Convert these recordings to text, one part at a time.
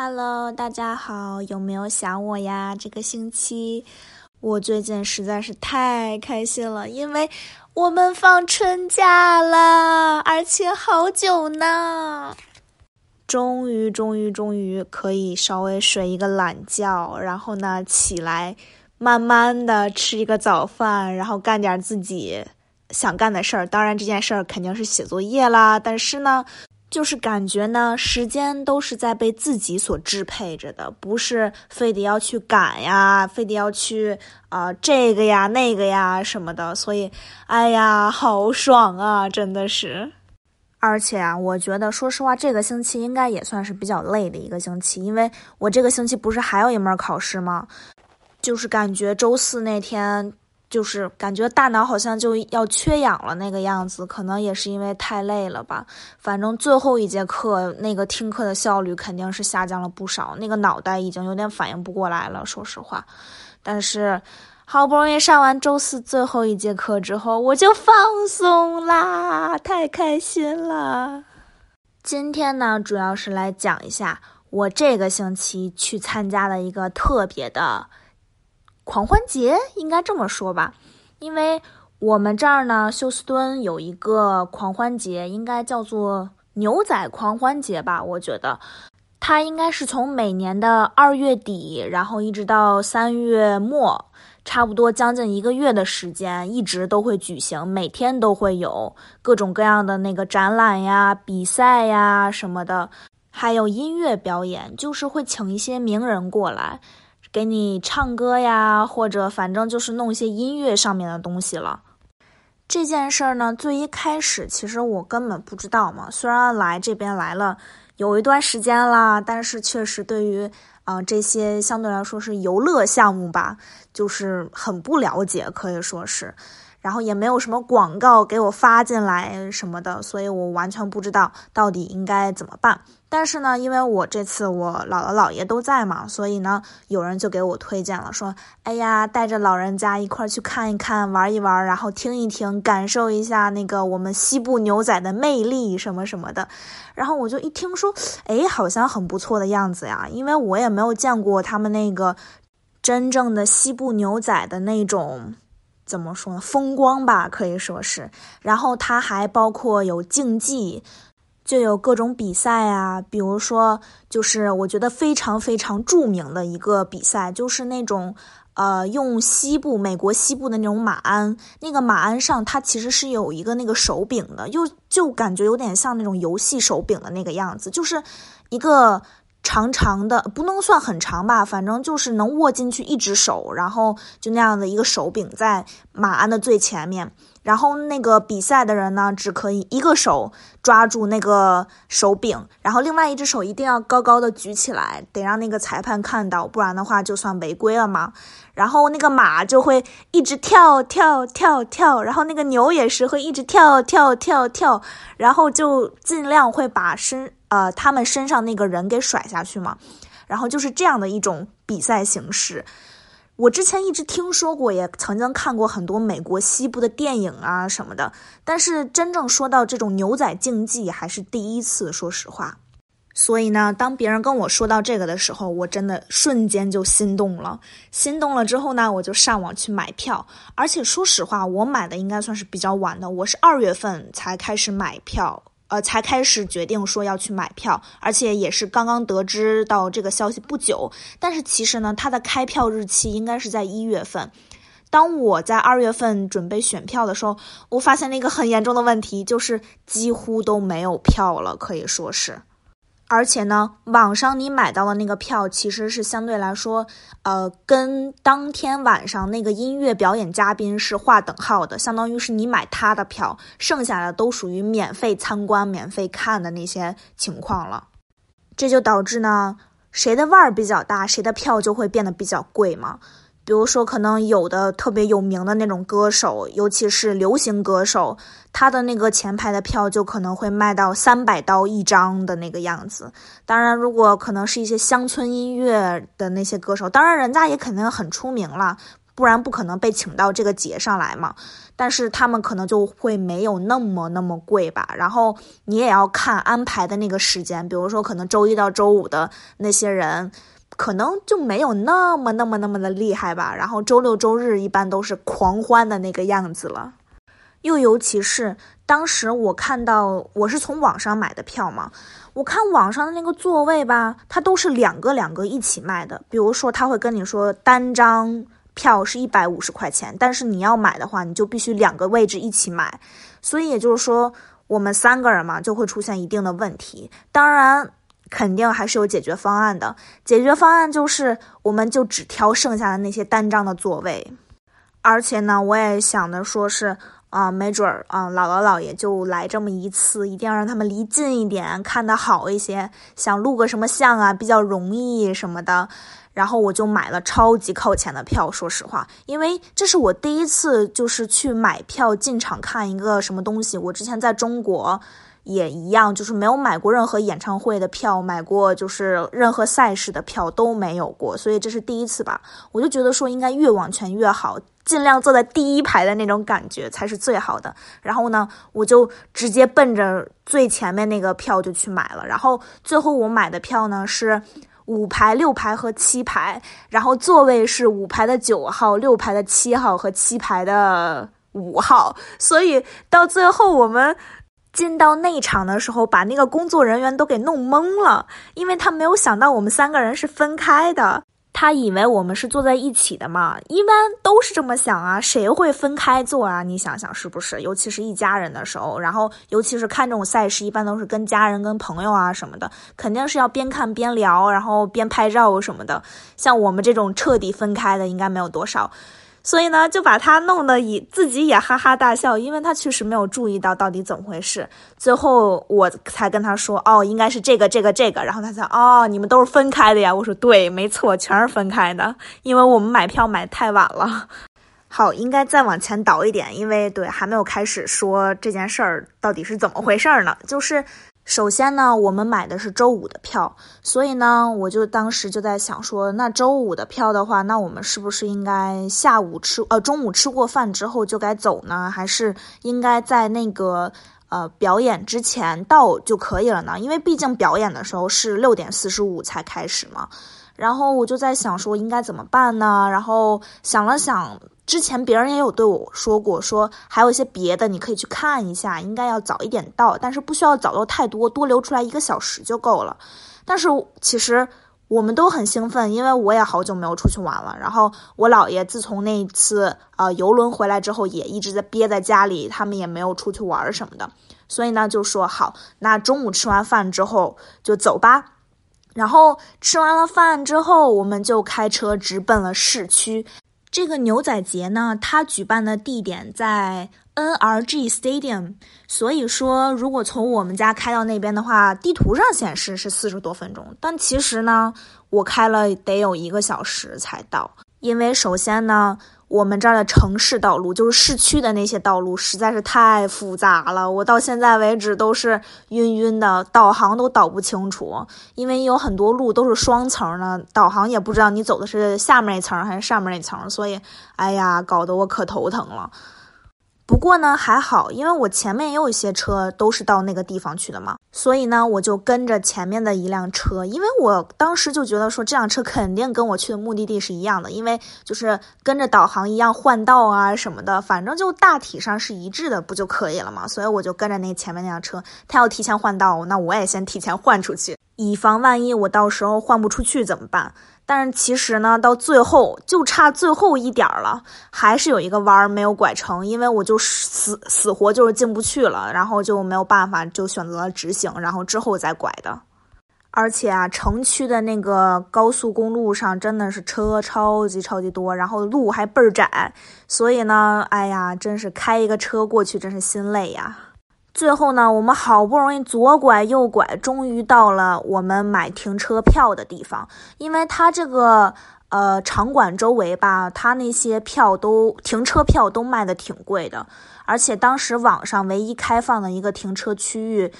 Hello，大家好，有没有想我呀？这个星期我最近实在是太开心了，因为我们放春假了，而且好久呢。终于，终于，终于可以稍微睡一个懒觉，然后呢，起来慢慢的吃一个早饭，然后干点自己想干的事儿。当然，这件事儿肯定是写作业啦。但是呢。就是感觉呢，时间都是在被自己所支配着的，不是非得要去赶呀，非得要去啊这个呀那个呀什么的，所以，哎呀，好爽啊，真的是。而且啊，我觉得说实话，这个星期应该也算是比较累的一个星期，因为我这个星期不是还有一门考试吗？就是感觉周四那天。就是感觉大脑好像就要缺氧了那个样子，可能也是因为太累了吧。反正最后一节课那个听课的效率肯定是下降了不少，那个脑袋已经有点反应不过来了，说实话。但是好不容易上完周四最后一节课之后，我就放松啦，太开心了。今天呢，主要是来讲一下我这个星期去参加了一个特别的。狂欢节应该这么说吧，因为我们这儿呢，休斯敦有一个狂欢节，应该叫做牛仔狂欢节吧。我觉得它应该是从每年的二月底，然后一直到三月末，差不多将近一个月的时间，一直都会举行，每天都会有各种各样的那个展览呀、比赛呀什么的，还有音乐表演，就是会请一些名人过来。给你唱歌呀，或者反正就是弄一些音乐上面的东西了。这件事儿呢，最一开始其实我根本不知道嘛。虽然来这边来了有一段时间啦，但是确实对于啊这些相对来说是游乐项目吧，就是很不了解，可以说是。然后也没有什么广告给我发进来什么的，所以我完全不知道到底应该怎么办。但是呢，因为我这次我姥姥姥爷都在嘛，所以呢，有人就给我推荐了，说：“哎呀，带着老人家一块儿去看一看，玩一玩，然后听一听，感受一下那个我们西部牛仔的魅力什么什么的。”然后我就一听说，哎，好像很不错的样子呀，因为我也没有见过他们那个真正的西部牛仔的那种怎么说呢，风光吧，可以说是。然后它还包括有竞技。就有各种比赛啊，比如说，就是我觉得非常非常著名的一个比赛，就是那种，呃，用西部美国西部的那种马鞍，那个马鞍上它其实是有一个那个手柄的，又就感觉有点像那种游戏手柄的那个样子，就是一个长长的，不能算很长吧，反正就是能握进去一只手，然后就那样的一个手柄在马鞍的最前面。然后那个比赛的人呢，只可以一个手抓住那个手柄，然后另外一只手一定要高高的举起来，得让那个裁判看到，不然的话就算违规了嘛。然后那个马就会一直跳跳跳跳，然后那个牛也是会一直跳跳跳跳，然后就尽量会把身呃他们身上那个人给甩下去嘛。然后就是这样的一种比赛形式。我之前一直听说过，也曾经看过很多美国西部的电影啊什么的，但是真正说到这种牛仔竞技，还是第一次，说实话。所以呢，当别人跟我说到这个的时候，我真的瞬间就心动了。心动了之后呢，我就上网去买票。而且说实话，我买的应该算是比较晚的，我是二月份才开始买票。呃，才开始决定说要去买票，而且也是刚刚得知到这个消息不久。但是其实呢，它的开票日期应该是在一月份。当我在二月份准备选票的时候，我发现了一个很严重的问题，就是几乎都没有票了，可以说是。而且呢，网上你买到的那个票其实是相对来说，呃，跟当天晚上那个音乐表演嘉宾是划等号的，相当于是你买他的票，剩下的都属于免费参观、免费看的那些情况了。这就导致呢，谁的腕儿比较大，谁的票就会变得比较贵嘛。比如说，可能有的特别有名的那种歌手，尤其是流行歌手，他的那个前排的票就可能会卖到三百刀一张的那个样子。当然，如果可能是一些乡村音乐的那些歌手，当然人家也肯定很出名了，不然不可能被请到这个节上来嘛。但是他们可能就会没有那么那么贵吧。然后你也要看安排的那个时间，比如说可能周一到周五的那些人，可能就没有那么那么那么的厉害吧。然后周六周日一般都是狂欢的那个样子了。又尤其是当时我看到我是从网上买的票嘛，我看网上的那个座位吧，它都是两个两个一起卖的。比如说他会跟你说单张票是一百五十块钱，但是你要买的话，你就必须两个位置一起买。所以也就是说，我们三个人嘛，就会出现一定的问题。当然，肯定还是有解决方案的。解决方案就是，我们就只挑剩下的那些单张的座位。而且呢，我也想的说是。啊，没准儿啊，姥姥姥爷就来这么一次，一定要让他们离近一点，看得好一些。想录个什么像啊，比较容易什么的。然后我就买了超级靠前的票，说实话，因为这是我第一次就是去买票进场看一个什么东西。我之前在中国也一样，就是没有买过任何演唱会的票，买过就是任何赛事的票都没有过，所以这是第一次吧。我就觉得说应该越往前越好。尽量坐在第一排的那种感觉才是最好的。然后呢，我就直接奔着最前面那个票就去买了。然后最后我买的票呢是五排、六排和七排，然后座位是五排的九号、六排的七号和七排的五号。所以到最后我们进到内场的时候，把那个工作人员都给弄懵了，因为他没有想到我们三个人是分开的。他以为我们是坐在一起的嘛？一般都是这么想啊，谁会分开坐啊？你想想是不是？尤其是一家人的时候，然后尤其是看这种赛事，一般都是跟家人、跟朋友啊什么的，肯定是要边看边聊，然后边拍照什么的。像我们这种彻底分开的，应该没有多少。所以呢，就把他弄得以自己也哈哈大笑，因为他确实没有注意到到底怎么回事。最后我才跟他说：“哦，应该是这个、这个、这个。”然后他才：“哦，你们都是分开的呀？”我说：“对，没错，全是分开的，因为我们买票买太晚了。”好，应该再往前倒一点，因为对还没有开始说这件事儿到底是怎么回事儿呢？就是。首先呢，我们买的是周五的票，所以呢，我就当时就在想说，那周五的票的话，那我们是不是应该下午吃呃中午吃过饭之后就该走呢？还是应该在那个呃表演之前到就可以了呢？因为毕竟表演的时候是六点四十五才开始嘛。然后我就在想说应该怎么办呢？然后想了想。之前别人也有对我说过，说还有一些别的你可以去看一下，应该要早一点到，但是不需要早到太多，多留出来一个小时就够了。但是其实我们都很兴奋，因为我也好久没有出去玩了。然后我姥爷自从那一次呃游轮回来之后，也一直在憋在家里，他们也没有出去玩什么的。所以呢，就说好，那中午吃完饭之后就走吧。然后吃完了饭之后，我们就开车直奔了市区。这个牛仔节呢，它举办的地点在 NRG Stadium，所以说如果从我们家开到那边的话，地图上显示是四十多分钟，但其实呢，我开了得有一个小时才到，因为首先呢。我们这儿的城市道路，就是市区的那些道路，实在是太复杂了。我到现在为止都是晕晕的，导航都导不清楚，因为有很多路都是双层的，导航也不知道你走的是下面那层还是上面那层，所以，哎呀，搞得我可头疼了。不过呢，还好，因为我前面也有一些车都是到那个地方去的嘛，所以呢，我就跟着前面的一辆车，因为我当时就觉得说这辆车肯定跟我去的目的地是一样的，因为就是跟着导航一样换道啊什么的，反正就大体上是一致的，不就可以了嘛？所以我就跟着那前面那辆车，他要提前换道，那我也先提前换出去，以防万一我到时候换不出去怎么办？但是其实呢，到最后就差最后一点儿了，还是有一个弯儿没有拐成，因为我就死死活就是进不去了，然后就没有办法，就选择了直行，然后之后再拐的。而且啊，城区的那个高速公路上真的是车超级超级多，然后路还倍儿窄，所以呢，哎呀，真是开一个车过去真是心累呀。最后呢，我们好不容易左拐右拐，终于到了我们买停车票的地方。因为它这个呃场馆周围吧，它那些票都停车票都卖的挺贵的，而且当时网上唯一开放的一个停车区域，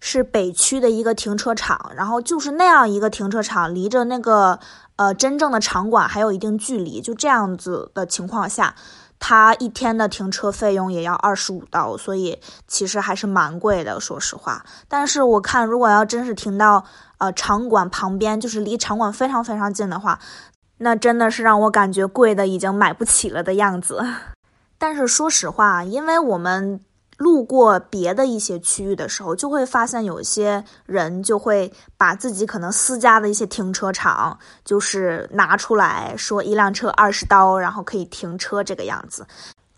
是北区的一个停车场，然后就是那样一个停车场，离着那个呃真正的场馆还有一定距离，就这样子的情况下。他一天的停车费用也要二十五刀，所以其实还是蛮贵的，说实话。但是我看，如果要真是停到呃场馆旁边，就是离场馆非常非常近的话，那真的是让我感觉贵的已经买不起了的样子。但是说实话，因为我们。路过别的一些区域的时候，就会发现有一些人就会把自己可能私家的一些停车场，就是拿出来说一辆车二十刀，然后可以停车这个样子。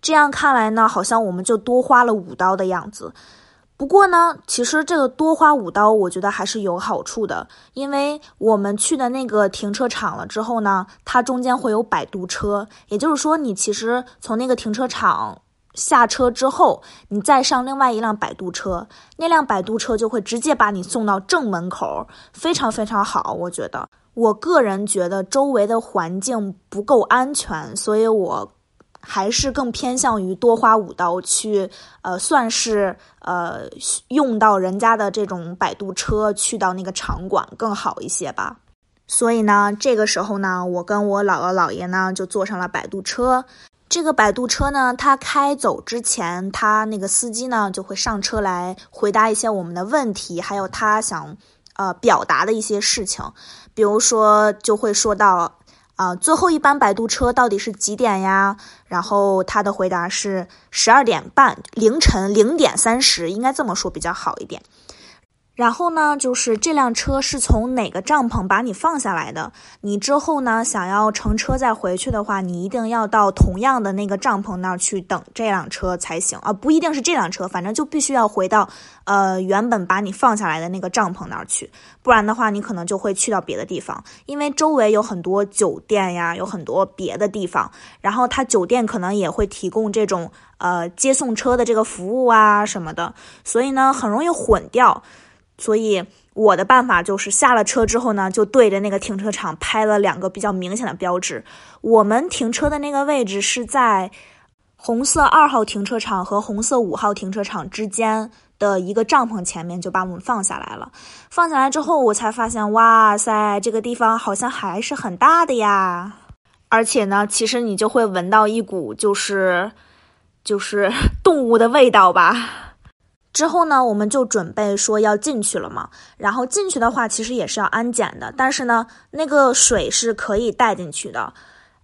这样看来呢，好像我们就多花了五刀的样子。不过呢，其实这个多花五刀，我觉得还是有好处的，因为我们去的那个停车场了之后呢，它中间会有摆渡车，也就是说，你其实从那个停车场。下车之后，你再上另外一辆摆渡车，那辆摆渡车就会直接把你送到正门口，非常非常好。我觉得，我个人觉得周围的环境不够安全，所以我还是更偏向于多花五刀去，呃，算是呃用到人家的这种摆渡车去到那个场馆更好一些吧。所以呢，这个时候呢，我跟我姥姥姥爷呢就坐上了摆渡车。这个摆渡车呢，它开走之前，他那个司机呢就会上车来回答一些我们的问题，还有他想呃表达的一些事情，比如说就会说到啊最后一班摆渡车到底是几点呀？然后他的回答是十二点半，凌晨零点三十，应该这么说比较好一点。然后呢，就是这辆车是从哪个帐篷把你放下来的？你之后呢，想要乘车再回去的话，你一定要到同样的那个帐篷那儿去等这辆车才行啊！不一定是这辆车，反正就必须要回到呃原本把你放下来的那个帐篷那儿去，不然的话，你可能就会去到别的地方，因为周围有很多酒店呀，有很多别的地方，然后他酒店可能也会提供这种呃接送车的这个服务啊什么的，所以呢，很容易混掉。所以我的办法就是下了车之后呢，就对着那个停车场拍了两个比较明显的标志。我们停车的那个位置是在红色二号停车场和红色五号停车场之间的一个帐篷前面，就把我们放下来了。放下来之后，我才发现，哇塞，这个地方好像还是很大的呀！而且呢，其实你就会闻到一股就是就是 动物的味道吧。之后呢，我们就准备说要进去了嘛。然后进去的话，其实也是要安检的。但是呢，那个水是可以带进去的，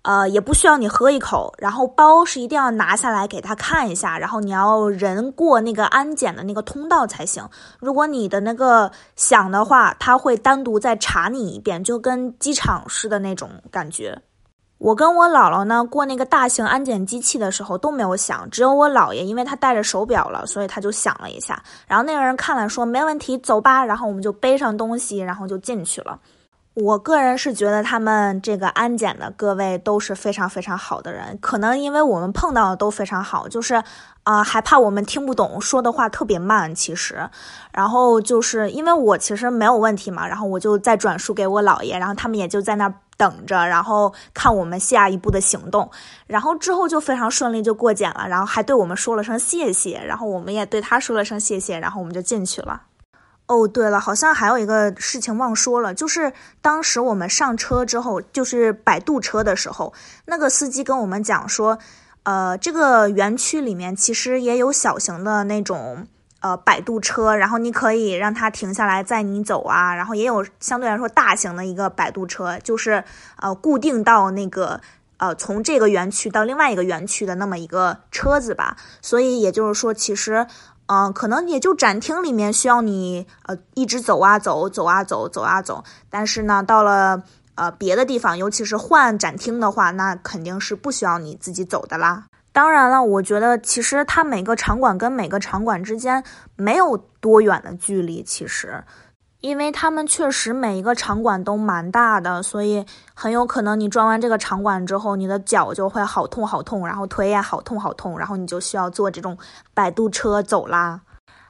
呃，也不需要你喝一口。然后包是一定要拿下来给他看一下。然后你要人过那个安检的那个通道才行。如果你的那个响的话，他会单独再查你一遍，就跟机场似的那种感觉。我跟我姥姥呢过那个大型安检机器的时候都没有响，只有我姥爷，因为他戴着手表了，所以他就响了一下。然后那个人看了说没问题，走吧。然后我们就背上东西，然后就进去了。我个人是觉得他们这个安检的各位都是非常非常好的人，可能因为我们碰到的都非常好，就是啊还怕我们听不懂，说的话特别慢。其实，然后就是因为我其实没有问题嘛，然后我就再转述给我姥爷，然后他们也就在那儿。等着，然后看我们下一步的行动，然后之后就非常顺利就过检了，然后还对我们说了声谢谢，然后我们也对他说了声谢谢，然后我们就进去了。哦，对了，好像还有一个事情忘说了，就是当时我们上车之后，就是摆渡车的时候，那个司机跟我们讲说，呃，这个园区里面其实也有小型的那种。呃，摆渡车，然后你可以让它停下来载你走啊，然后也有相对来说大型的一个摆渡车，就是呃固定到那个呃从这个园区到另外一个园区的那么一个车子吧。所以也就是说，其实嗯，可能也就展厅里面需要你呃一直走啊走，走啊走，走啊走。但是呢，到了呃别的地方，尤其是换展厅的话，那肯定是不需要你自己走的啦。当然了，我觉得其实它每个场馆跟每个场馆之间没有多远的距离，其实，因为他们确实每一个场馆都蛮大的，所以很有可能你装完这个场馆之后，你的脚就会好痛好痛，然后腿也好痛好痛，然后你就需要坐这种摆渡车走啦。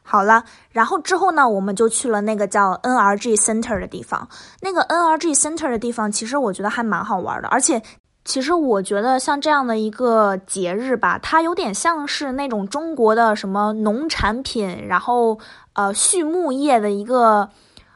好了，然后之后呢，我们就去了那个叫 NRG Center 的地方。那个 NRG Center 的地方，其实我觉得还蛮好玩的，而且。其实我觉得像这样的一个节日吧，它有点像是那种中国的什么农产品，然后呃畜牧业的一个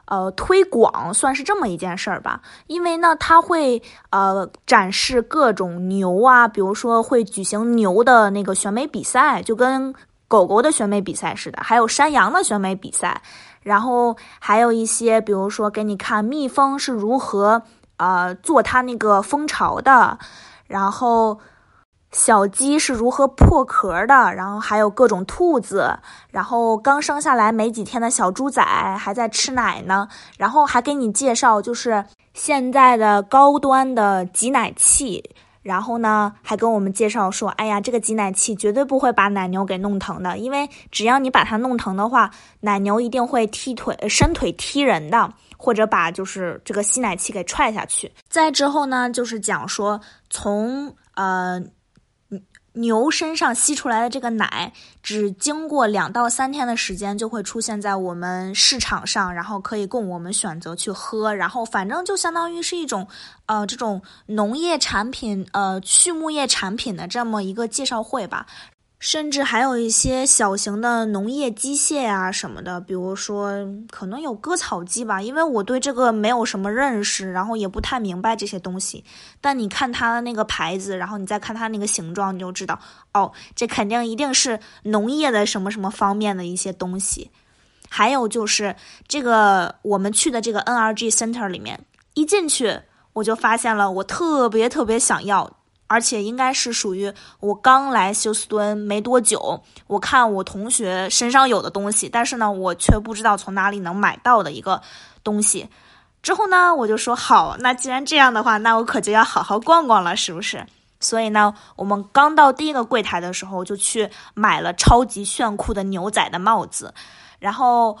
呃推广，算是这么一件事儿吧。因为呢，它会呃展示各种牛啊，比如说会举行牛的那个选美比赛，就跟狗狗的选美比赛似的，还有山羊的选美比赛，然后还有一些，比如说给你看蜜蜂是如何呃做它那个蜂巢的，然后。小鸡是如何破壳的？然后还有各种兔子，然后刚生下来没几天的小猪仔还在吃奶呢。然后还给你介绍，就是现在的高端的挤奶器。然后呢，还跟我们介绍说，哎呀，这个挤奶器绝对不会把奶牛给弄疼的，因为只要你把它弄疼的话，奶牛一定会踢腿、伸腿踢人的，或者把就是这个吸奶器给踹下去。再之后呢，就是讲说从呃。牛身上吸出来的这个奶，只经过两到三天的时间，就会出现在我们市场上，然后可以供我们选择去喝。然后反正就相当于是一种，呃，这种农业产品、呃，畜牧业产品的这么一个介绍会吧。甚至还有一些小型的农业机械啊什么的，比如说可能有割草机吧，因为我对这个没有什么认识，然后也不太明白这些东西。但你看它的那个牌子，然后你再看它那个形状，你就知道，哦，这肯定一定是农业的什么什么方面的一些东西。还有就是这个我们去的这个 NRG Center 里面，一进去我就发现了我特别特别想要。而且应该是属于我刚来休斯敦没多久，我看我同学身上有的东西，但是呢，我却不知道从哪里能买到的一个东西。之后呢，我就说好，那既然这样的话，那我可就要好好逛逛了，是不是？所以呢，我们刚到第一个柜台的时候，就去买了超级炫酷的牛仔的帽子，然后。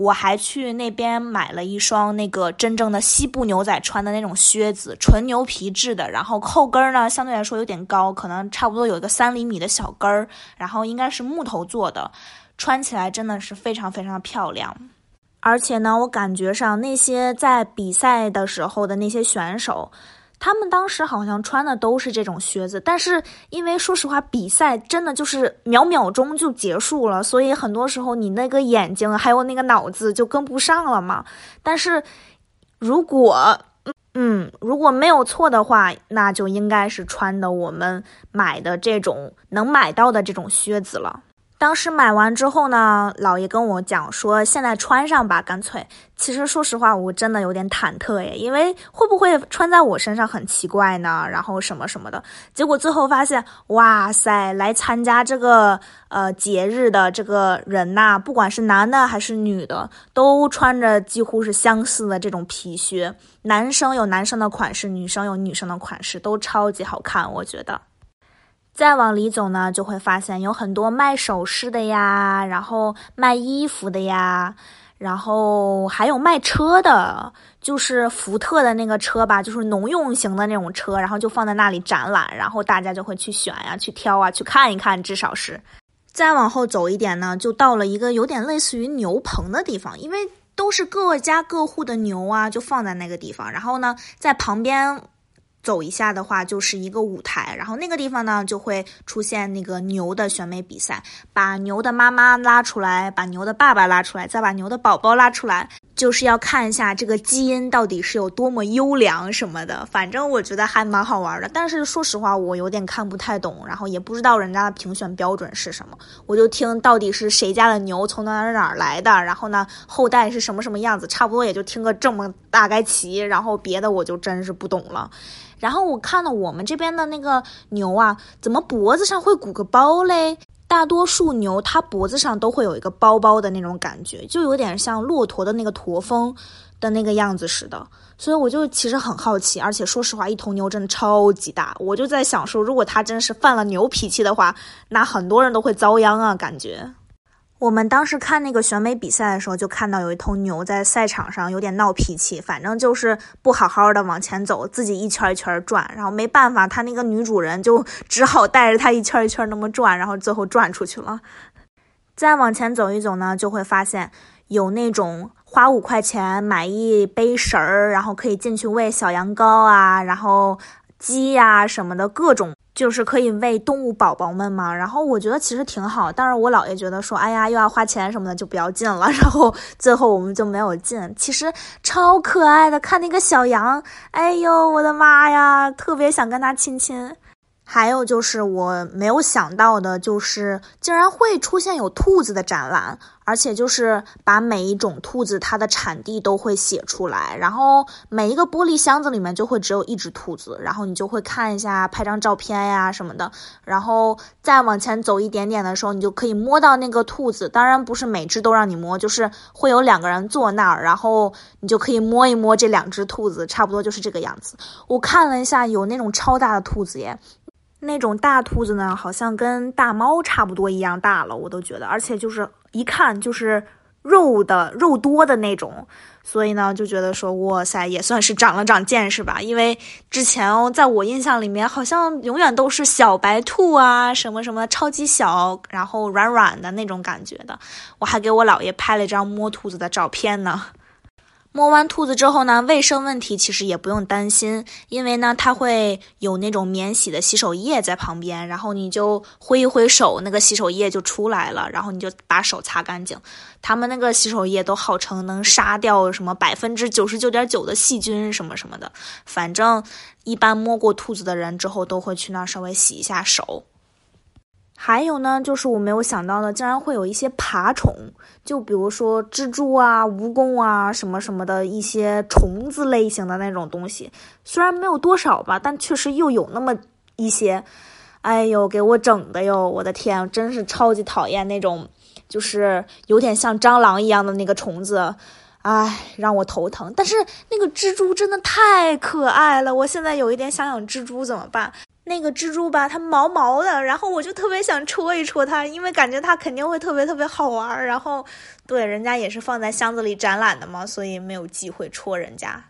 我还去那边买了一双那个真正的西部牛仔穿的那种靴子，纯牛皮质的，然后后跟儿呢相对来说有点高，可能差不多有一个三厘米的小跟儿，然后应该是木头做的，穿起来真的是非常非常漂亮。而且呢，我感觉上那些在比赛的时候的那些选手。他们当时好像穿的都是这种靴子，但是因为说实话，比赛真的就是秒秒钟就结束了，所以很多时候你那个眼睛还有那个脑子就跟不上了嘛。但是如果嗯如果没有错的话，那就应该是穿的我们买的这种能买到的这种靴子了。当时买完之后呢，姥爷跟我讲说，现在穿上吧，干脆。其实说实话，我真的有点忐忑耶，因为会不会穿在我身上很奇怪呢？然后什么什么的。结果最后发现，哇塞，来参加这个呃节日的这个人呐，不管是男的还是女的，都穿着几乎是相似的这种皮靴。男生有男生的款式，女生有女生的款式，都超级好看，我觉得。再往里走呢，就会发现有很多卖首饰的呀，然后卖衣服的呀，然后还有卖车的，就是福特的那个车吧，就是农用型的那种车，然后就放在那里展览，然后大家就会去选呀、去挑啊、去看一看，至少是。再往后走一点呢，就到了一个有点类似于牛棚的地方，因为都是各家各户的牛啊，就放在那个地方，然后呢，在旁边。走一下的话，就是一个舞台，然后那个地方呢，就会出现那个牛的选美比赛，把牛的妈妈拉出来，把牛的爸爸拉出来，再把牛的宝宝拉出来，就是要看一下这个基因到底是有多么优良什么的。反正我觉得还蛮好玩的，但是说实话，我有点看不太懂，然后也不知道人家的评选标准是什么，我就听到底是谁家的牛从哪哪哪来的，然后呢后代是什么什么样子，差不多也就听个这么大概齐，然后别的我就真是不懂了。然后我看到我们这边的那个牛啊，怎么脖子上会鼓个包嘞？大多数牛它脖子上都会有一个包包的那种感觉，就有点像骆驼的那个驼峰的那个样子似的。所以我就其实很好奇，而且说实话，一头牛真的超级大，我就在想说，如果它真是犯了牛脾气的话，那很多人都会遭殃啊，感觉。我们当时看那个选美比赛的时候，就看到有一头牛在赛场上有点闹脾气，反正就是不好好的往前走，自己一圈一圈转，然后没办法，他那个女主人就只好带着他一圈一圈那么转，然后最后转出去了。再往前走一走呢，就会发现有那种花五块钱买一杯食儿，然后可以进去喂小羊羔啊，然后鸡呀什么的各种。就是可以喂动物宝宝们嘛。然后我觉得其实挺好，但是我姥爷觉得说，哎呀，又要花钱什么的，就不要进了。然后最后我们就没有进。其实超可爱的，看那个小羊，哎呦，我的妈呀，特别想跟它亲亲。还有就是我没有想到的，就是竟然会出现有兔子的展览，而且就是把每一种兔子它的产地都会写出来，然后每一个玻璃箱子里面就会只有一只兔子，然后你就会看一下，拍张照片呀什么的，然后再往前走一点点的时候，你就可以摸到那个兔子。当然不是每只都让你摸，就是会有两个人坐那儿，然后你就可以摸一摸这两只兔子，差不多就是这个样子。我看了一下，有那种超大的兔子耶。那种大兔子呢，好像跟大猫差不多一样大了，我都觉得，而且就是一看就是肉的肉多的那种，所以呢就觉得说，哇塞，也算是长了长见识吧。因为之前哦，在我印象里面，好像永远都是小白兔啊，什么什么超级小，然后软软的那种感觉的。我还给我姥爷拍了一张摸兔子的照片呢。摸完兔子之后呢，卫生问题其实也不用担心，因为呢，它会有那种免洗的洗手液在旁边，然后你就挥一挥手，那个洗手液就出来了，然后你就把手擦干净。他们那个洗手液都号称能杀掉什么百分之九十九点九的细菌什么什么的，反正一般摸过兔子的人之后都会去那儿稍微洗一下手。还有呢，就是我没有想到的，竟然会有一些爬虫，就比如说蜘蛛啊、蜈蚣啊什么什么的一些虫子类型的那种东西。虽然没有多少吧，但确实又有那么一些。哎呦，给我整的哟！我的天，真是超级讨厌那种，就是有点像蟑螂一样的那个虫子，哎，让我头疼。但是那个蜘蛛真的太可爱了，我现在有一点想养蜘蛛，怎么办？那个蜘蛛吧，它毛毛的，然后我就特别想戳一戳它，因为感觉它肯定会特别特别好玩。然后，对，人家也是放在箱子里展览的嘛，所以没有机会戳人家。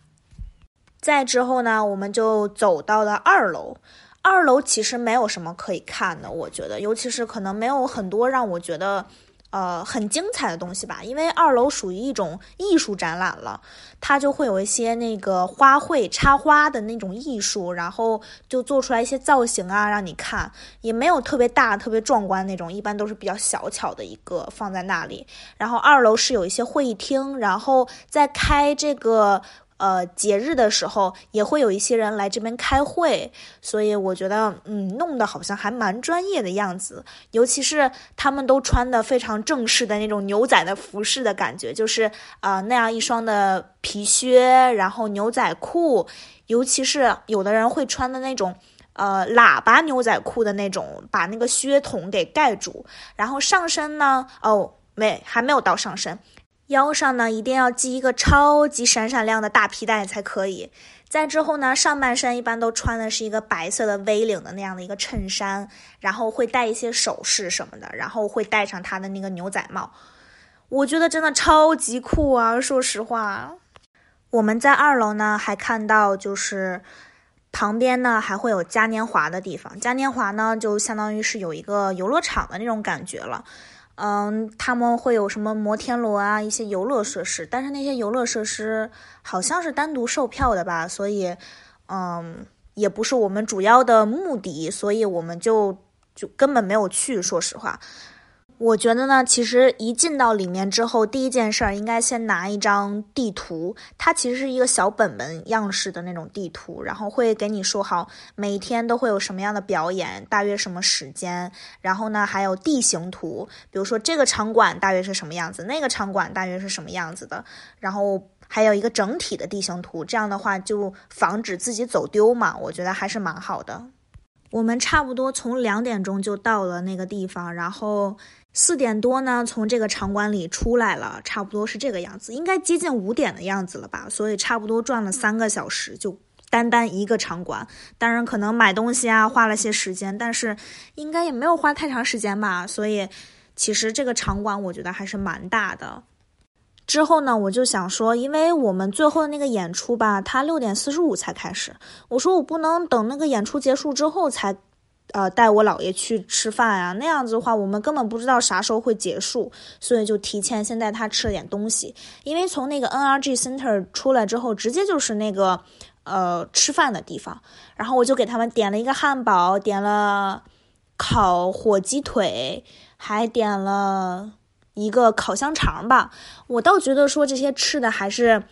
再之后呢，我们就走到了二楼。二楼其实没有什么可以看的，我觉得，尤其是可能没有很多让我觉得。呃，很精彩的东西吧，因为二楼属于一种艺术展览了，它就会有一些那个花卉插花的那种艺术，然后就做出来一些造型啊，让你看，也没有特别大、特别壮观那种，一般都是比较小巧的一个放在那里。然后二楼是有一些会议厅，然后在开这个。呃，节日的时候也会有一些人来这边开会，所以我觉得，嗯，弄得好像还蛮专业的样子。尤其是他们都穿的非常正式的那种牛仔的服饰的感觉，就是啊那样一双的皮靴，然后牛仔裤，尤其是有的人会穿的那种呃喇叭牛仔裤的那种，把那个靴筒给盖住，然后上身呢，哦，没，还没有到上身。腰上呢，一定要系一个超级闪闪亮的大皮带才可以。再之后呢，上半身一般都穿的是一个白色的 V 领的那样的一个衬衫，然后会戴一些首饰什么的，然后会戴上他的那个牛仔帽。我觉得真的超级酷啊！说实话，我们在二楼呢，还看到就是旁边呢还会有嘉年华的地方。嘉年华呢，就相当于是有一个游乐场的那种感觉了。嗯，他们会有什么摩天轮啊，一些游乐设施，但是那些游乐设施好像是单独售票的吧，所以，嗯，也不是我们主要的目的，所以我们就就根本没有去，说实话。我觉得呢，其实一进到里面之后，第一件事儿应该先拿一张地图。它其实是一个小本本样式的那种地图，然后会给你说好每天都会有什么样的表演，大约什么时间。然后呢，还有地形图，比如说这个场馆大约是什么样子，那个场馆大约是什么样子的。然后还有一个整体的地形图，这样的话就防止自己走丢嘛。我觉得还是蛮好的。我们差不多从两点钟就到了那个地方，然后。四点多呢，从这个场馆里出来了，差不多是这个样子，应该接近五点的样子了吧？所以差不多转了三个小时，就单单一个场馆。当然可能买东西啊花了些时间，但是应该也没有花太长时间吧。所以其实这个场馆我觉得还是蛮大的。之后呢，我就想说，因为我们最后的那个演出吧，它六点四十五才开始，我说我不能等那个演出结束之后才。呃，带我姥爷去吃饭啊，那样子的话，我们根本不知道啥时候会结束，所以就提前先带他吃了点东西。因为从那个 NRG Center 出来之后，直接就是那个呃吃饭的地方，然后我就给他们点了一个汉堡，点了烤火鸡腿，还点了一个烤香肠吧。我倒觉得说这些吃的还是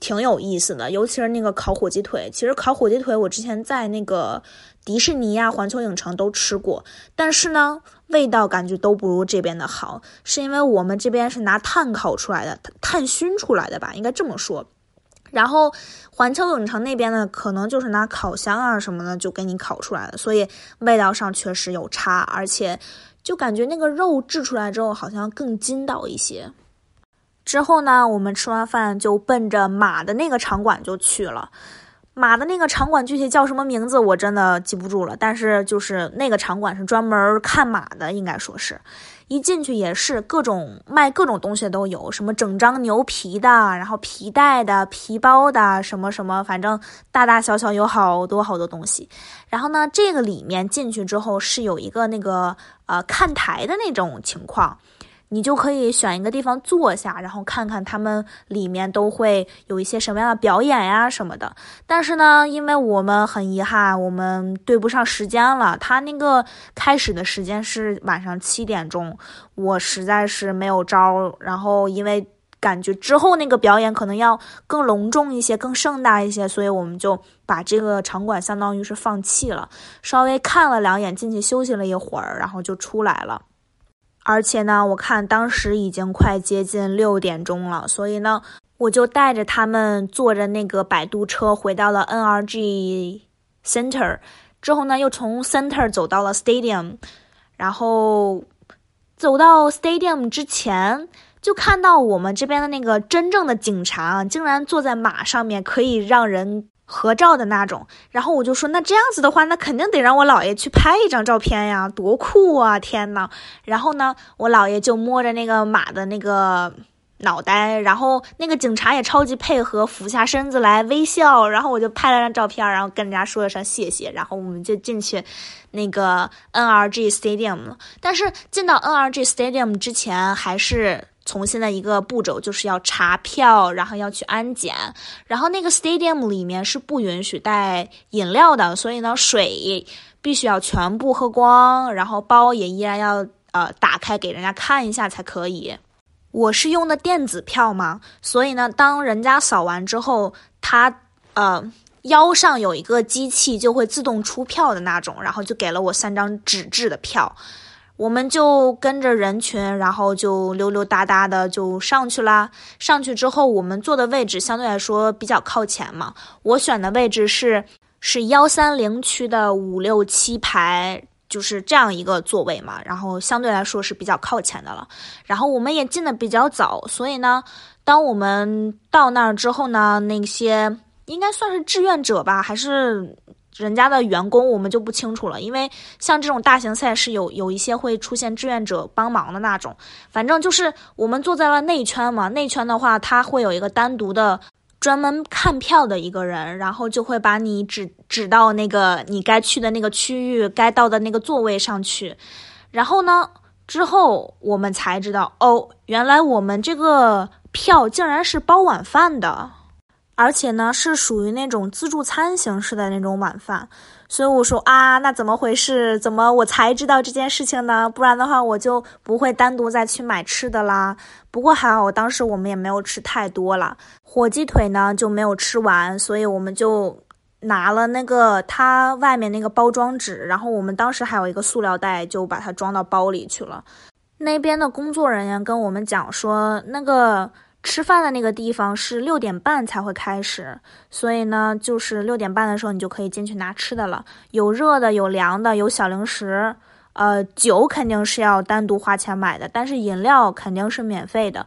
挺有意思的，尤其是那个烤火鸡腿。其实烤火鸡腿我之前在那个迪士尼呀、环球影城都吃过，但是呢。味道感觉都不如这边的好，是因为我们这边是拿炭烤出来的，炭熏出来的吧，应该这么说。然后环球影城那边呢，可能就是拿烤箱啊什么的就给你烤出来的，所以味道上确实有差，而且就感觉那个肉制出来之后好像更筋道一些。之后呢，我们吃完饭就奔着马的那个场馆就去了。马的那个场馆具体叫什么名字，我真的记不住了。但是就是那个场馆是专门看马的，应该说是，一进去也是各种卖各种东西都有，什么整张牛皮的，然后皮带的、皮包的，什么什么，反正大大小小有好多好多东西。然后呢，这个里面进去之后是有一个那个呃看台的那种情况。你就可以选一个地方坐下，然后看看他们里面都会有一些什么样的表演呀什么的。但是呢，因为我们很遗憾，我们对不上时间了。他那个开始的时间是晚上七点钟，我实在是没有招。然后因为感觉之后那个表演可能要更隆重一些、更盛大一些，所以我们就把这个场馆相当于是放弃了。稍微看了两眼，进去休息了一会儿，然后就出来了。而且呢，我看当时已经快接近六点钟了，所以呢，我就带着他们坐着那个摆渡车回到了 NRG Center，之后呢，又从 Center 走到了 Stadium，然后走到 Stadium 之前，就看到我们这边的那个真正的警察竟然坐在马上面，可以让人。合照的那种，然后我就说，那这样子的话，那肯定得让我姥爷去拍一张照片呀，多酷啊！天呐，然后呢，我姥爷就摸着那个马的那个脑袋，然后那个警察也超级配合，俯下身子来微笑，然后我就拍了张照片，然后跟人家说了声谢谢，然后我们就进去那个 NRG Stadium 了。但是进到 NRG Stadium 之前，还是。重新的一个步骤就是要查票，然后要去安检，然后那个 stadium 里面是不允许带饮料的，所以呢，水必须要全部喝光，然后包也依然要呃打开给人家看一下才可以。我是用的电子票嘛，所以呢，当人家扫完之后，他呃腰上有一个机器就会自动出票的那种，然后就给了我三张纸质的票。我们就跟着人群，然后就溜溜达达的就上去啦。上去之后，我们坐的位置相对来说比较靠前嘛。我选的位置是是幺三零区的五六七排，就是这样一个座位嘛。然后相对来说是比较靠前的了。然后我们也进的比较早，所以呢，当我们到那儿之后呢，那些应该算是志愿者吧，还是？人家的员工我们就不清楚了，因为像这种大型赛事有有一些会出现志愿者帮忙的那种。反正就是我们坐在了内圈嘛，内圈的话他会有一个单独的专门看票的一个人，然后就会把你指指到那个你该去的那个区域，该到的那个座位上去。然后呢，之后我们才知道，哦，原来我们这个票竟然是包晚饭的。而且呢，是属于那种自助餐形式的那种晚饭，所以我说啊，那怎么回事？怎么我才知道这件事情呢？不然的话，我就不会单独再去买吃的啦。不过还好，我当时我们也没有吃太多了，火鸡腿呢就没有吃完，所以我们就拿了那个它外面那个包装纸，然后我们当时还有一个塑料袋，就把它装到包里去了。那边的工作人员跟我们讲说，那个。吃饭的那个地方是六点半才会开始，所以呢，就是六点半的时候你就可以进去拿吃的了。有热的，有凉的，有小零食。呃，酒肯定是要单独花钱买的，但是饮料肯定是免费的。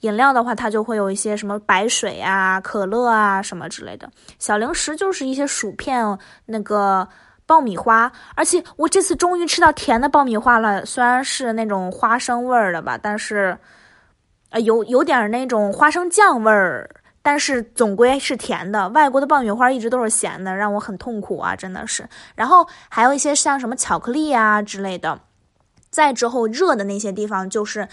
饮料的话，它就会有一些什么白水啊、可乐啊什么之类的。小零食就是一些薯片、那个爆米花。而且我这次终于吃到甜的爆米花了，虽然是那种花生味儿的吧，但是。呃，有有点那种花生酱味儿，但是总归是甜的。外国的爆米花一直都是咸的，让我很痛苦啊，真的是。然后还有一些像什么巧克力啊之类的。再之后热的那些地方就是，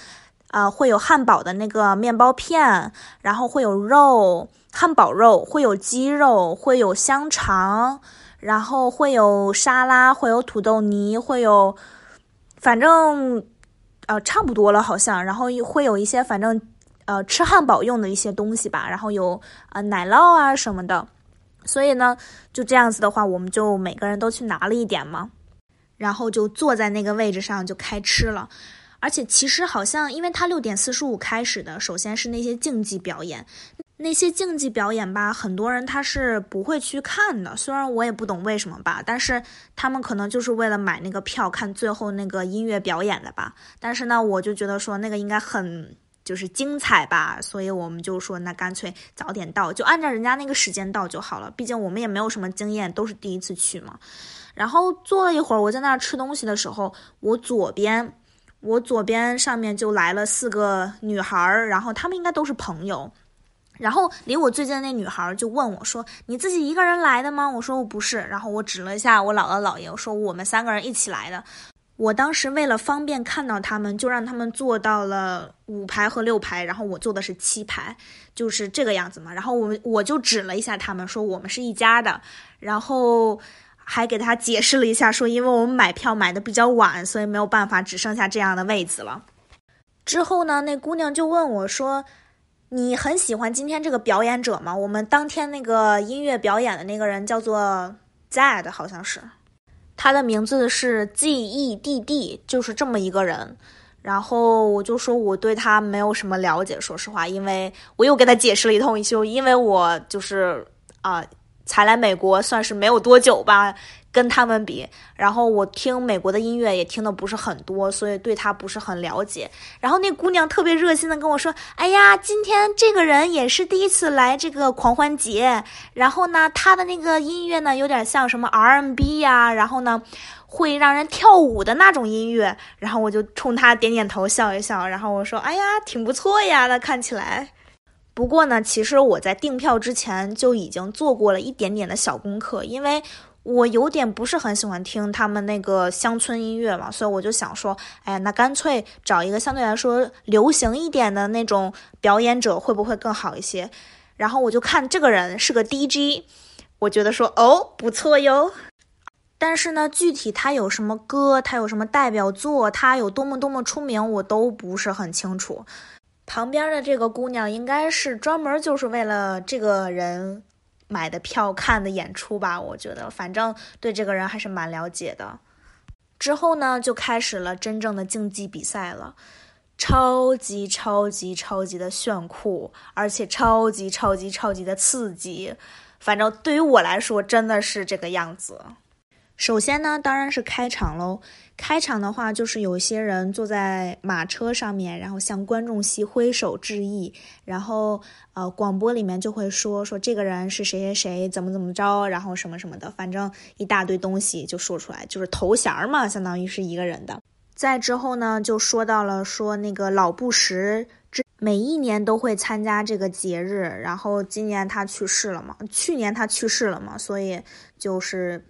呃，会有汉堡的那个面包片，然后会有肉，汉堡肉，会有鸡肉，会有香肠，然后会有沙拉，会有土豆泥，会有，反正，呃，差不多了好像，然后会有一些反正，呃，吃汉堡用的一些东西吧，然后有啊奶酪啊什么的，所以呢，就这样子的话，我们就每个人都去拿了一点嘛，然后就坐在那个位置上就开吃了。而且其实好像，因为他六点四十五开始的，首先是那些竞技表演，那些竞技表演吧，很多人他是不会去看的。虽然我也不懂为什么吧，但是他们可能就是为了买那个票看最后那个音乐表演的吧。但是呢，我就觉得说那个应该很就是精彩吧，所以我们就说那干脆早点到，就按照人家那个时间到就好了。毕竟我们也没有什么经验，都是第一次去嘛。然后坐了一会儿，我在那儿吃东西的时候，我左边。我左边上面就来了四个女孩儿，然后她们应该都是朋友。然后离我最近的那女孩就问我说：“你自己一个人来的吗？”我说：“我不是。”然后我指了一下我姥姥姥爷，我说：“我们三个人一起来的。”我当时为了方便看到他们，就让他们坐到了五排和六排，然后我坐的是七排，就是这个样子嘛。然后我我就指了一下他们，说我们是一家的。然后。还给他解释了一下，说因为我们买票买的比较晚，所以没有办法，只剩下这样的位子了。之后呢，那姑娘就问我说：“你很喜欢今天这个表演者吗？我们当天那个音乐表演的那个人叫做 Zad，好像是，他的名字是 G E D D，就是这么一个人。然后我就说我对他没有什么了解，说实话，因为我又给他解释了一通，就因为我就是啊。”才来美国算是没有多久吧，跟他们比，然后我听美国的音乐也听的不是很多，所以对他不是很了解。然后那姑娘特别热心的跟我说：“哎呀，今天这个人也是第一次来这个狂欢节，然后呢，他的那个音乐呢有点像什么 R&B 呀，然后呢会让人跳舞的那种音乐。”然后我就冲他点点头，笑一笑，然后我说：“哎呀，挺不错呀，那看起来。”不过呢，其实我在订票之前就已经做过了一点点的小功课，因为我有点不是很喜欢听他们那个乡村音乐嘛，所以我就想说，哎，那干脆找一个相对来说流行一点的那种表演者会不会更好一些？然后我就看这个人是个 DJ，我觉得说哦不错哟，但是呢，具体他有什么歌，他有什么代表作，他有多么多么出名，我都不是很清楚。旁边的这个姑娘应该是专门就是为了这个人买的票看的演出吧？我觉得，反正对这个人还是蛮了解的。之后呢，就开始了真正的竞技比赛了，超级超级超级的炫酷，而且超级超级超级的刺激。反正对于我来说，真的是这个样子。首先呢，当然是开场喽。开场的话，就是有些人坐在马车上面，然后向观众席挥手致意，然后呃，广播里面就会说说这个人是谁谁谁，怎么怎么着，然后什么什么的，反正一大堆东西就说出来，就是头衔嘛，相当于是一个人的。再之后呢，就说到了说那个老布什，每一年都会参加这个节日，然后今年他去世了嘛，去年他去世了嘛，所以就是。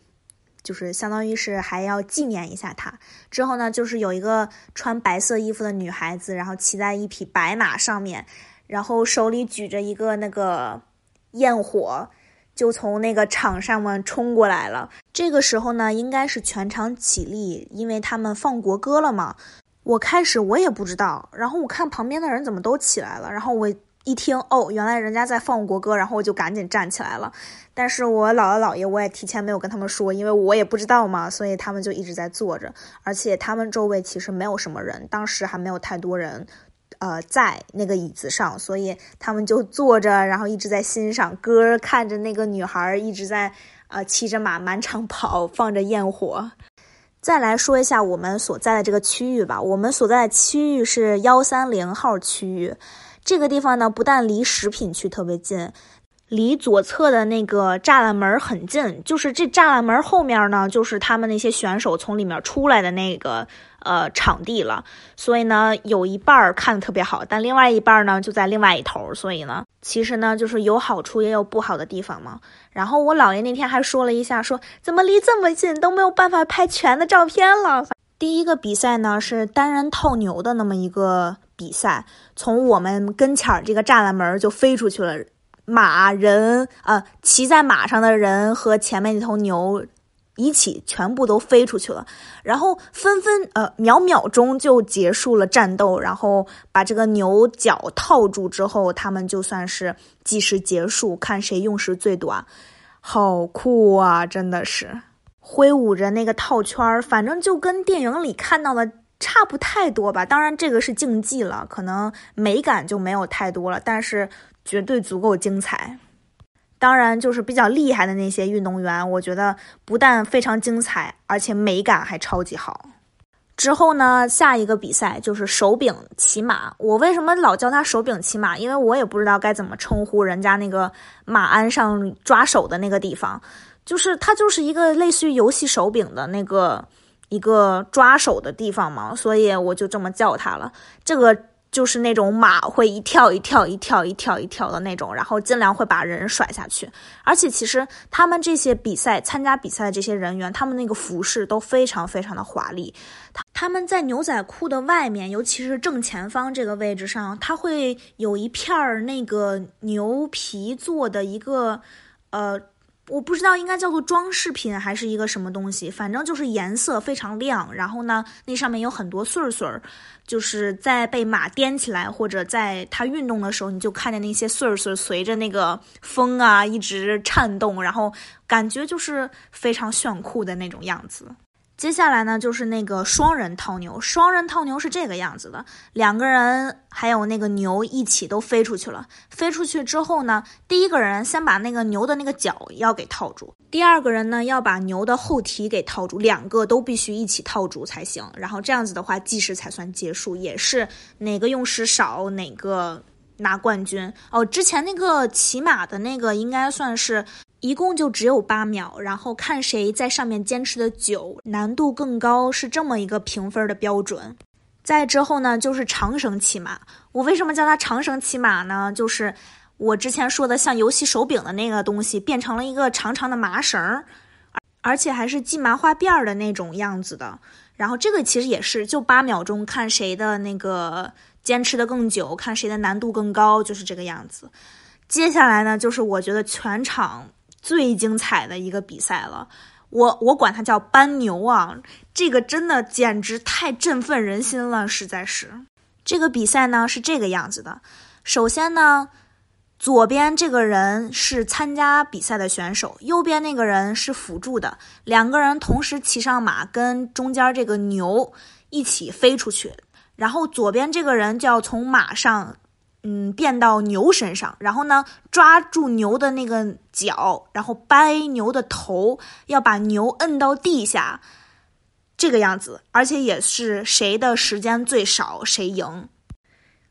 就是相当于是还要纪念一下他。之后呢，就是有一个穿白色衣服的女孩子，然后骑在一匹白马上面，然后手里举着一个那个焰火，就从那个场上面冲过来了。这个时候呢，应该是全场起立，因为他们放国歌了嘛。我开始我也不知道，然后我看旁边的人怎么都起来了，然后我。一听哦，原来人家在放国歌，然后我就赶紧站起来了。但是我姥姥姥爷我也提前没有跟他们说，因为我也不知道嘛，所以他们就一直在坐着。而且他们周围其实没有什么人，当时还没有太多人，呃，在那个椅子上，所以他们就坐着，然后一直在欣赏歌，看着那个女孩一直在呃骑着马满场跑，放着焰火。再来说一下我们所在的这个区域吧，我们所在的区域是幺三零号区域。这个地方呢，不但离食品区特别近，离左侧的那个栅栏门很近。就是这栅栏门后面呢，就是他们那些选手从里面出来的那个呃场地了。所以呢，有一半儿看的特别好，但另外一半呢就在另外一头。所以呢，其实呢就是有好处也有不好的地方嘛。然后我姥爷那天还说了一下，说怎么离这么近都没有办法拍全的照片了。第一个比赛呢是单人套牛的那么一个。比赛从我们跟前儿这个栅栏门就飞出去了，马人呃骑在马上的人和前面那头牛。一起全部都飞出去了，然后纷纷呃秒秒钟就结束了战斗，然后把这个牛角套住之后，他们就算是计时结束，看谁用时最短，好酷啊！真的是挥舞着那个套圈儿，反正就跟电影里看到的差不太多吧。当然这个是竞技了，可能美感就没有太多了，但是绝对足够精彩。当然，就是比较厉害的那些运动员，我觉得不但非常精彩，而且美感还超级好。之后呢，下一个比赛就是手柄骑马。我为什么老叫他手柄骑马？因为我也不知道该怎么称呼人家那个马鞍上抓手的那个地方，就是它就是一个类似于游戏手柄的那个一个抓手的地方嘛，所以我就这么叫它了。这个。就是那种马会一跳一跳一跳一跳一跳的那种，然后尽量会把人甩下去。而且其实他们这些比赛参加比赛的这些人员，他们那个服饰都非常非常的华丽。他他们在牛仔裤的外面，尤其是正前方这个位置上，它会有一片儿那个牛皮做的一个呃。我不知道应该叫做装饰品还是一个什么东西，反正就是颜色非常亮。然后呢，那上面有很多穗儿穗儿，就是在被马颠起来或者在它运动的时候，你就看见那些穗儿穗随着那个风啊一直颤动，然后感觉就是非常炫酷的那种样子。接下来呢，就是那个双人套牛。双人套牛是这个样子的，两个人还有那个牛一起都飞出去了。飞出去之后呢，第一个人先把那个牛的那个脚要给套住，第二个人呢要把牛的后蹄给套住，两个都必须一起套住才行。然后这样子的话，计时才算结束，也是哪个用时少哪个拿冠军。哦，之前那个骑马的那个应该算是。一共就只有八秒，然后看谁在上面坚持的久，难度更高，是这么一个评分的标准。再之后呢，就是长绳骑马。我为什么叫它长绳骑马呢？就是我之前说的像游戏手柄的那个东西，变成了一个长长的麻绳，而且还是系麻花辫儿的那种样子的。然后这个其实也是就八秒钟，看谁的那个坚持的更久，看谁的难度更高，就是这个样子。接下来呢，就是我觉得全场。最精彩的一个比赛了，我我管它叫搬牛啊，这个真的简直太振奋人心了，实在是。这个比赛呢是这个样子的，首先呢，左边这个人是参加比赛的选手，右边那个人是辅助的，两个人同时骑上马，跟中间这个牛一起飞出去，然后左边这个人就要从马上。嗯，变到牛身上，然后呢，抓住牛的那个脚，然后掰牛的头，要把牛摁到地下，这个样子，而且也是谁的时间最少谁赢。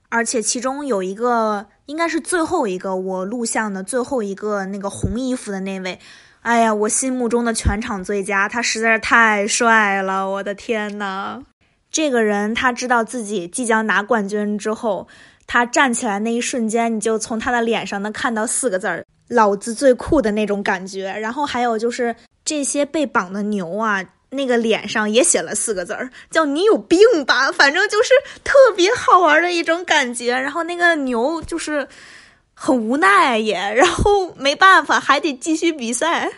而且其中有一个，应该是最后一个我录像的最后一个那个红衣服的那位，哎呀，我心目中的全场最佳，他实在是太帅了，我的天呐！这个人他知道自己即将拿冠军之后。他站起来那一瞬间，你就从他的脸上能看到四个字儿“老子最酷”的那种感觉。然后还有就是这些被绑的牛啊，那个脸上也写了四个字儿，叫“你有病吧”。反正就是特别好玩的一种感觉。然后那个牛就是很无奈也，然后没办法还得继续比赛。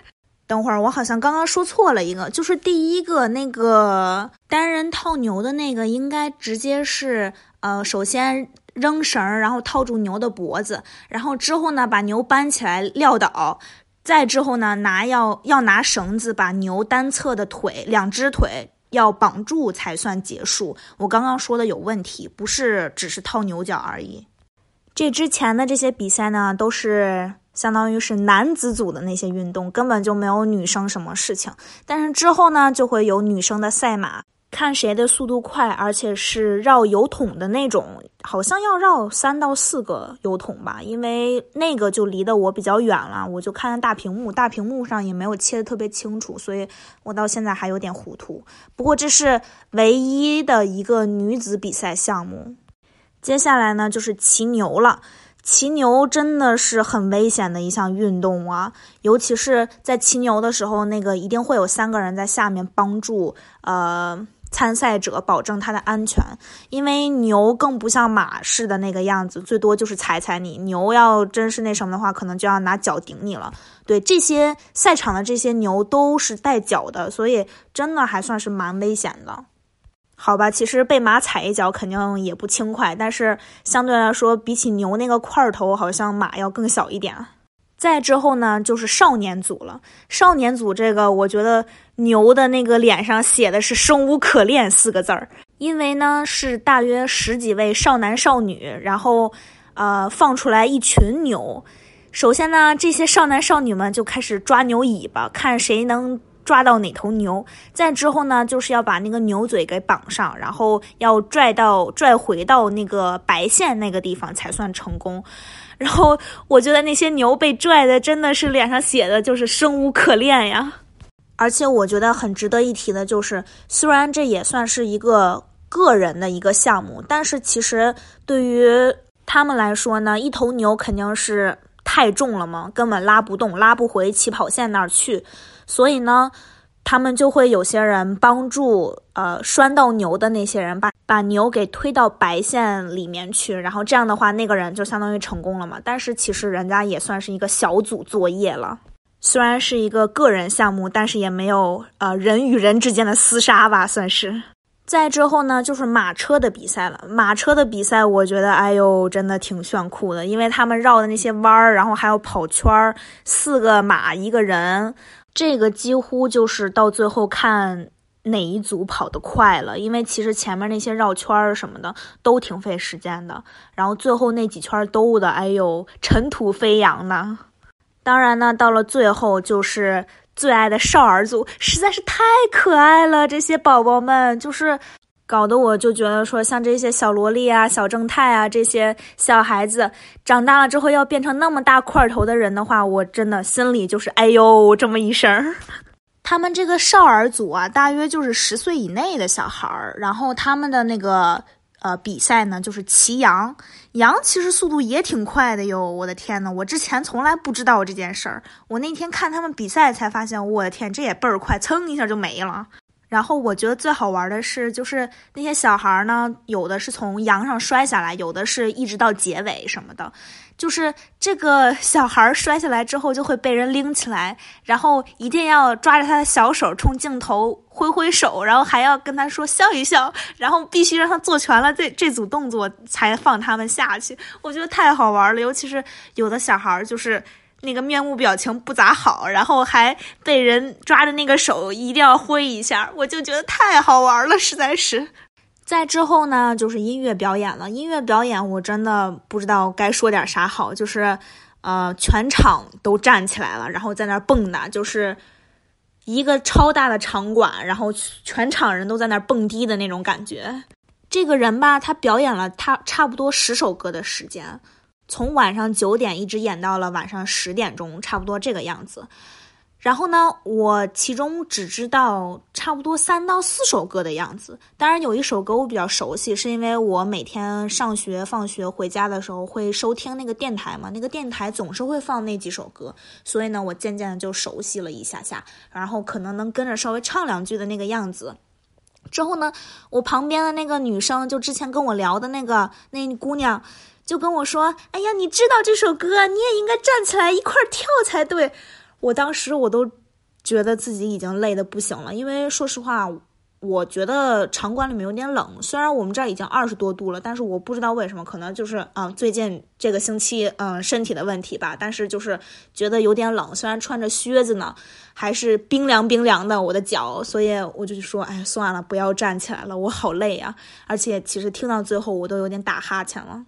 等会儿我好像刚刚说错了一个，就是第一个那个单人套牛的那个，应该直接是呃，首先。扔绳儿，然后套住牛的脖子，然后之后呢，把牛搬起来撂倒，再之后呢，拿要要拿绳子把牛单侧的腿，两只腿要绑住才算结束。我刚刚说的有问题，不是只是套牛角而已。这之前的这些比赛呢，都是相当于是男子组的那些运动，根本就没有女生什么事情。但是之后呢，就会有女生的赛马。看谁的速度快，而且是绕油桶的那种，好像要绕三到四个油桶吧，因为那个就离得我比较远了，我就看大屏幕，大屏幕上也没有切得特别清楚，所以我到现在还有点糊涂。不过这是唯一的一个女子比赛项目，接下来呢就是骑牛了。骑牛真的是很危险的一项运动啊，尤其是在骑牛的时候，那个一定会有三个人在下面帮助，呃。参赛者保证他的安全，因为牛更不像马似的那个样子，最多就是踩踩你。牛要真是那什么的话，可能就要拿脚顶你了。对，这些赛场的这些牛都是带脚的，所以真的还算是蛮危险的。好吧，其实被马踩一脚肯定也不轻快，但是相对来说，比起牛那个块头，好像马要更小一点。再之后呢，就是少年组了。少年组这个，我觉得牛的那个脸上写的是“生无可恋”四个字儿，因为呢是大约十几位少男少女，然后呃放出来一群牛。首先呢，这些少男少女们就开始抓牛尾巴，看谁能抓到哪头牛。再之后呢，就是要把那个牛嘴给绑上，然后要拽到拽回到那个白线那个地方才算成功。然后我觉得那些牛被拽的真的是脸上写的就是生无可恋呀，而且我觉得很值得一提的就是，虽然这也算是一个个人的一个项目，但是其实对于他们来说呢，一头牛肯定是太重了嘛，根本拉不动，拉不回起跑线那儿去，所以呢。他们就会有些人帮助，呃，拴到牛的那些人把把牛给推到白线里面去，然后这样的话，那个人就相当于成功了嘛。但是其实人家也算是一个小组作业了，虽然是一个个人项目，但是也没有呃人与人之间的厮杀吧，算是。再之后呢，就是马车的比赛了。马车的比赛，我觉得，哎呦，真的挺炫酷的，因为他们绕的那些弯儿，然后还要跑圈儿，四个马一个人。这个几乎就是到最后看哪一组跑得快了，因为其实前面那些绕圈儿什么的都挺费时间的，然后最后那几圈兜的，哎呦，尘土飞扬呢。当然呢，到了最后就是最爱的少儿组，实在是太可爱了，这些宝宝们就是。搞得我就觉得说，像这些小萝莉啊、小正太啊这些小孩子，长大了之后要变成那么大块头的人的话，我真的心里就是哎呦这么一声。他们这个少儿组啊，大约就是十岁以内的小孩儿，然后他们的那个呃比赛呢，就是骑羊。羊其实速度也挺快的哟，我的天呐，我之前从来不知道这件事儿，我那天看他们比赛才发现，我的天，这也倍儿快，噌一下就没了。然后我觉得最好玩的是，就是那些小孩呢，有的是从羊上摔下来，有的是一直到结尾什么的。就是这个小孩摔下来之后，就会被人拎起来，然后一定要抓着他的小手冲镜头挥挥手，然后还要跟他说笑一笑，然后必须让他做全了这这组动作才放他们下去。我觉得太好玩了，尤其是有的小孩就是。那个面部表情不咋好，然后还被人抓着那个手一定要挥一下，我就觉得太好玩了，实在是。再之后呢，就是音乐表演了。音乐表演我真的不知道该说点啥好，就是呃，全场都站起来了，然后在那蹦跶，就是一个超大的场馆，然后全场人都在那蹦迪的那种感觉。这个人吧，他表演了他差不多十首歌的时间。从晚上九点一直演到了晚上十点钟，差不多这个样子。然后呢，我其中只知道差不多三到四首歌的样子。当然有一首歌我比较熟悉，是因为我每天上学、放学回家的时候会收听那个电台嘛，那个电台总是会放那几首歌，所以呢，我渐渐的就熟悉了一下下，然后可能能跟着稍微唱两句的那个样子。之后呢，我旁边的那个女生，就之前跟我聊的那个那姑娘。就跟我说：“哎呀，你知道这首歌，你也应该站起来一块跳才对。”我当时我都觉得自己已经累得不行了，因为说实话，我觉得场馆里面有点冷。虽然我们这儿已经二十多度了，但是我不知道为什么，可能就是啊，最近这个星期嗯身体的问题吧。但是就是觉得有点冷，虽然穿着靴子呢，还是冰凉冰凉的我的脚，所以我就说：“哎，算了，不要站起来了，我好累啊！”而且其实听到最后，我都有点打哈欠了。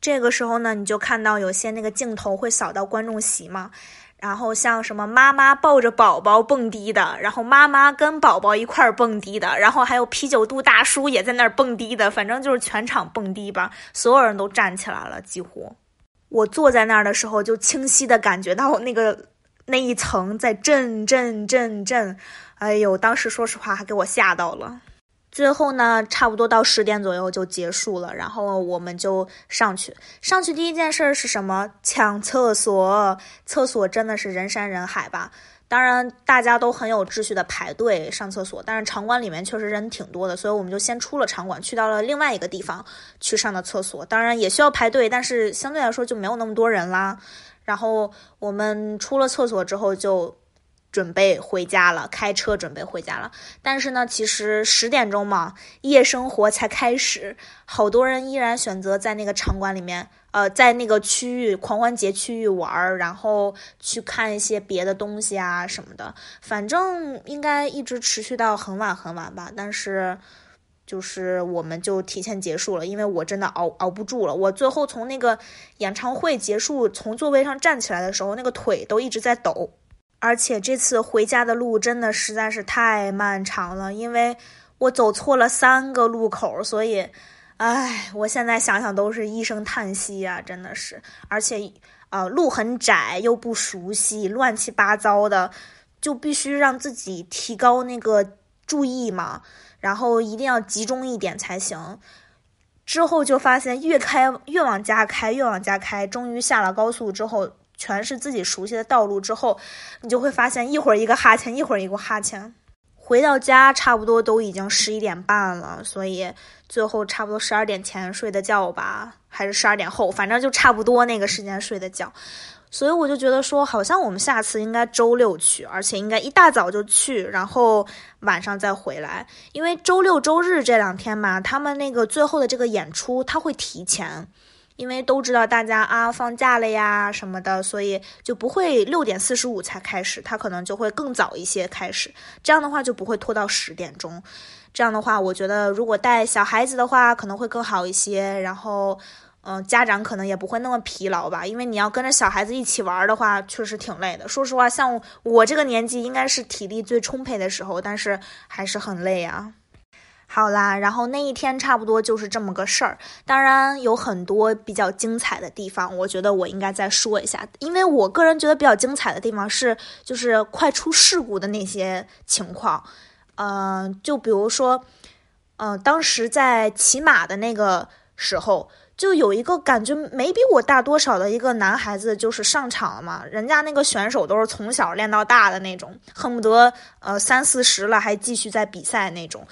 这个时候呢，你就看到有些那个镜头会扫到观众席嘛，然后像什么妈妈抱着宝宝蹦迪的，然后妈妈跟宝宝一块儿蹦迪的，然后还有啤酒肚大叔也在那儿蹦迪的，反正就是全场蹦迪吧，所有人都站起来了，几乎。我坐在那儿的时候，就清晰的感觉到那个那一层在震震震震，哎呦，当时说实话还给我吓到了。最后呢，差不多到十点左右就结束了，然后我们就上去。上去第一件事是什么？抢厕所。厕所真的是人山人海吧？当然，大家都很有秩序的排队上厕所，但是场馆里面确实人挺多的，所以我们就先出了场馆，去到了另外一个地方去上的厕所。当然也需要排队，但是相对来说就没有那么多人啦。然后我们出了厕所之后就。准备回家了，开车准备回家了。但是呢，其实十点钟嘛，夜生活才开始，好多人依然选择在那个场馆里面，呃，在那个区域狂欢节区域玩儿，然后去看一些别的东西啊什么的。反正应该一直持续到很晚很晚吧。但是，就是我们就提前结束了，因为我真的熬熬不住了。我最后从那个演唱会结束，从座位上站起来的时候，那个腿都一直在抖。而且这次回家的路真的实在是太漫长了，因为我走错了三个路口，所以，唉，我现在想想都是一声叹息呀，真的是。而且，呃，路很窄又不熟悉，乱七八糟的，就必须让自己提高那个注意嘛，然后一定要集中一点才行。之后就发现越开越往家开，越往家开，终于下了高速之后。全是自己熟悉的道路之后，你就会发现一会儿一个哈欠，一会儿一个哈欠。回到家差不多都已经十一点半了，所以最后差不多十二点前睡的觉吧，还是十二点后，反正就差不多那个时间睡的觉。所以我就觉得说，好像我们下次应该周六去，而且应该一大早就去，然后晚上再回来，因为周六周日这两天嘛，他们那个最后的这个演出他会提前。因为都知道大家啊放假了呀什么的，所以就不会六点四十五才开始，他可能就会更早一些开始。这样的话就不会拖到十点钟。这样的话，我觉得如果带小孩子的话可能会更好一些。然后，嗯，家长可能也不会那么疲劳吧，因为你要跟着小孩子一起玩的话，确实挺累的。说实话，像我这个年纪应该是体力最充沛的时候，但是还是很累啊。好啦，然后那一天差不多就是这么个事儿。当然有很多比较精彩的地方，我觉得我应该再说一下。因为我个人觉得比较精彩的地方是，就是快出事故的那些情况。嗯，就比如说，嗯，当时在骑马的那个时候，就有一个感觉没比我大多少的一个男孩子，就是上场了嘛。人家那个选手都是从小练到大的那种，恨不得呃三四十了还继续在比赛那种。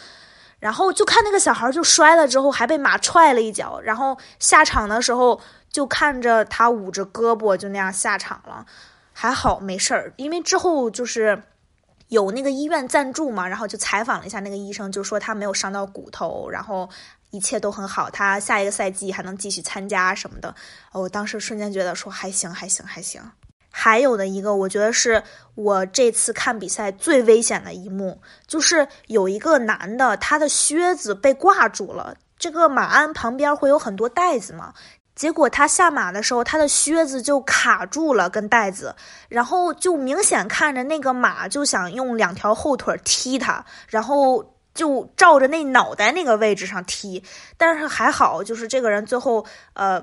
然后就看那个小孩就摔了之后还被马踹了一脚，然后下场的时候就看着他捂着胳膊就那样下场了，还好没事儿，因为之后就是有那个医院赞助嘛，然后就采访了一下那个医生，就说他没有伤到骨头，然后一切都很好，他下一个赛季还能继续参加什么的。我当时瞬间觉得说还行还行还行。还有的一个，我觉得是我这次看比赛最危险的一幕，就是有一个男的，他的靴子被挂住了。这个马鞍旁边会有很多带子嘛，结果他下马的时候，他的靴子就卡住了，跟带子，然后就明显看着那个马就想用两条后腿踢他，然后就照着那脑袋那个位置上踢，但是还好，就是这个人最后呃。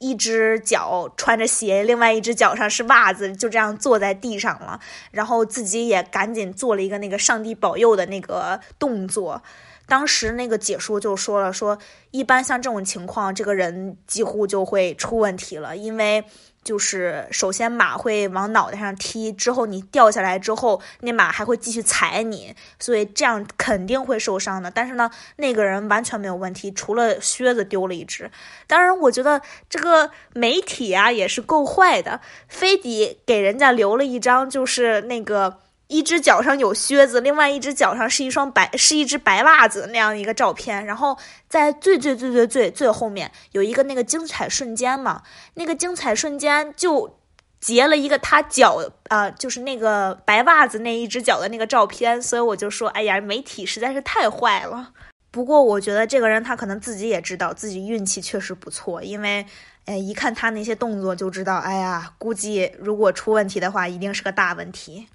一只脚穿着鞋，另外一只脚上是袜子，就这样坐在地上了。然后自己也赶紧做了一个那个上帝保佑的那个动作。当时那个解说就说了，说一般像这种情况，这个人几乎就会出问题了，因为。就是首先马会往脑袋上踢，之后你掉下来之后，那马还会继续踩你，所以这样肯定会受伤的。但是呢，那个人完全没有问题，除了靴子丢了一只。当然，我觉得这个媒体啊也是够坏的，非得给人家留了一张就是那个。一只脚上有靴子，另外一只脚上是一双白，是一只白袜子那样一个照片。然后在最最最最最最后面有一个那个精彩瞬间嘛，那个精彩瞬间就截了一个他脚啊，就是那个白袜子那一只脚的那个照片。所以我就说，哎呀，媒体实在是太坏了。不过我觉得这个人他可能自己也知道自己运气确实不错，因为哎一看他那些动作就知道，哎呀，估计如果出问题的话，一定是个大问题。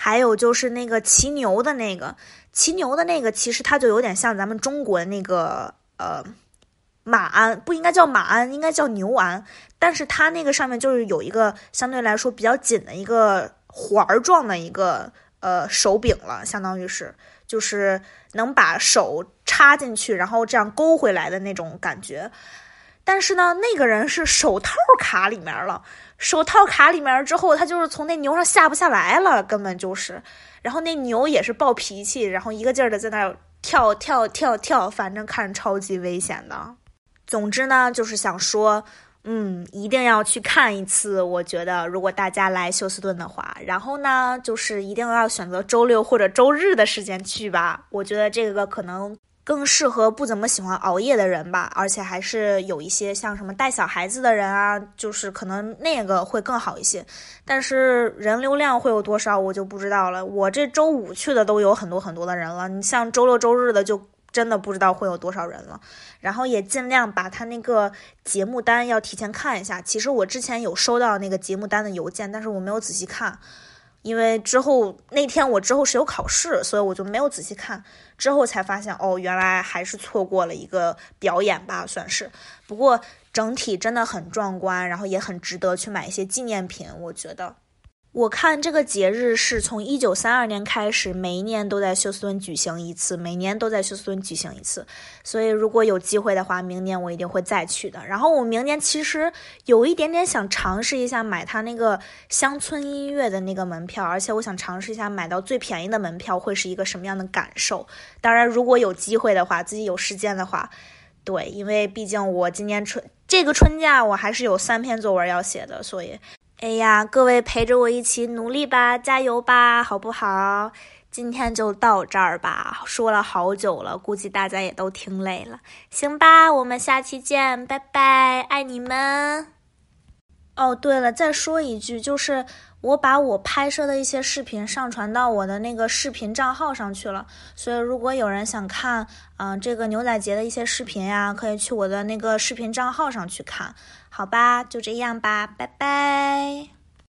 还有就是那个骑牛的那个，骑牛的那个，其实它就有点像咱们中国的那个呃马鞍，不应该叫马鞍，应该叫牛鞍。但是它那个上面就是有一个相对来说比较紧的一个环儿状的一个呃手柄了，相当于是就是能把手插进去，然后这样勾回来的那种感觉。但是呢，那个人是手套卡里面了，手套卡里面之后，他就是从那牛上下不下来了，根本就是。然后那牛也是暴脾气，然后一个劲儿的在那儿跳跳跳跳，反正看着超级危险的。总之呢，就是想说。嗯，一定要去看一次。我觉得，如果大家来休斯顿的话，然后呢，就是一定要选择周六或者周日的时间去吧。我觉得这个可能更适合不怎么喜欢熬夜的人吧，而且还是有一些像什么带小孩子的人啊，就是可能那个会更好一些。但是人流量会有多少，我就不知道了。我这周五去的都有很多很多的人了，你像周六周日的就。真的不知道会有多少人了，然后也尽量把他那个节目单要提前看一下。其实我之前有收到那个节目单的邮件，但是我没有仔细看，因为之后那天我之后是有考试，所以我就没有仔细看。之后才发现，哦，原来还是错过了一个表演吧，算是。不过整体真的很壮观，然后也很值得去买一些纪念品，我觉得。我看这个节日是从一九三二年开始，每一年都在休斯顿举行一次，每年都在休斯顿举行一次。所以如果有机会的话，明年我一定会再去的。然后我明年其实有一点点想尝试一下买他那个乡村音乐的那个门票，而且我想尝试一下买到最便宜的门票会是一个什么样的感受。当然，如果有机会的话，自己有时间的话，对，因为毕竟我今年春这个春假我还是有三篇作文要写的，所以。哎呀，各位陪着我一起努力吧，加油吧，好不好？今天就到这儿吧，说了好久了，估计大家也都听累了。行吧，我们下期见，拜拜，爱你们。哦，对了，再说一句，就是我把我拍摄的一些视频上传到我的那个视频账号上去了，所以如果有人想看，嗯，这个牛仔节的一些视频呀，可以去我的那个视频账号上去看。好吧，就这样吧，拜拜。